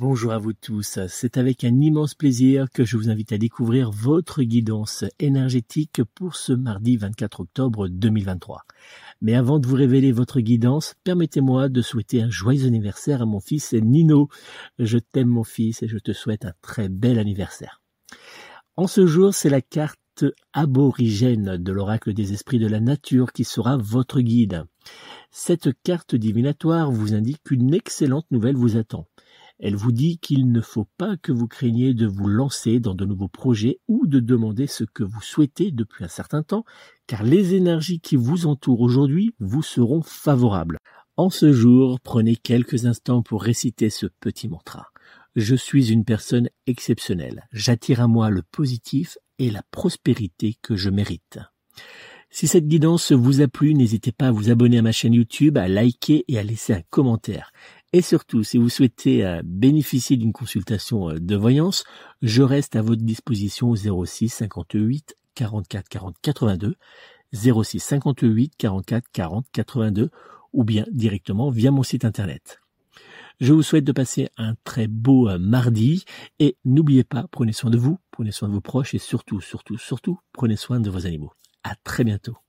Bonjour à vous tous, c'est avec un immense plaisir que je vous invite à découvrir votre guidance énergétique pour ce mardi 24 octobre 2023. Mais avant de vous révéler votre guidance, permettez-moi de souhaiter un joyeux anniversaire à mon fils Nino. Je t'aime mon fils et je te souhaite un très bel anniversaire. En ce jour, c'est la carte aborigène de l'oracle des esprits de la nature qui sera votre guide. Cette carte divinatoire vous indique qu'une excellente nouvelle vous attend. Elle vous dit qu'il ne faut pas que vous craigniez de vous lancer dans de nouveaux projets ou de demander ce que vous souhaitez depuis un certain temps, car les énergies qui vous entourent aujourd'hui vous seront favorables. En ce jour, prenez quelques instants pour réciter ce petit mantra. Je suis une personne exceptionnelle. J'attire à moi le positif et la prospérité que je mérite. Si cette guidance vous a plu, n'hésitez pas à vous abonner à ma chaîne YouTube, à liker et à laisser un commentaire. Et surtout, si vous souhaitez euh, bénéficier d'une consultation euh, de voyance, je reste à votre disposition au 06 58 44 40 82, 06 58 44 40 82 ou bien directement via mon site internet. Je vous souhaite de passer un très beau euh, mardi et n'oubliez pas, prenez soin de vous, prenez soin de vos proches et surtout, surtout, surtout, prenez soin de vos animaux. À très bientôt.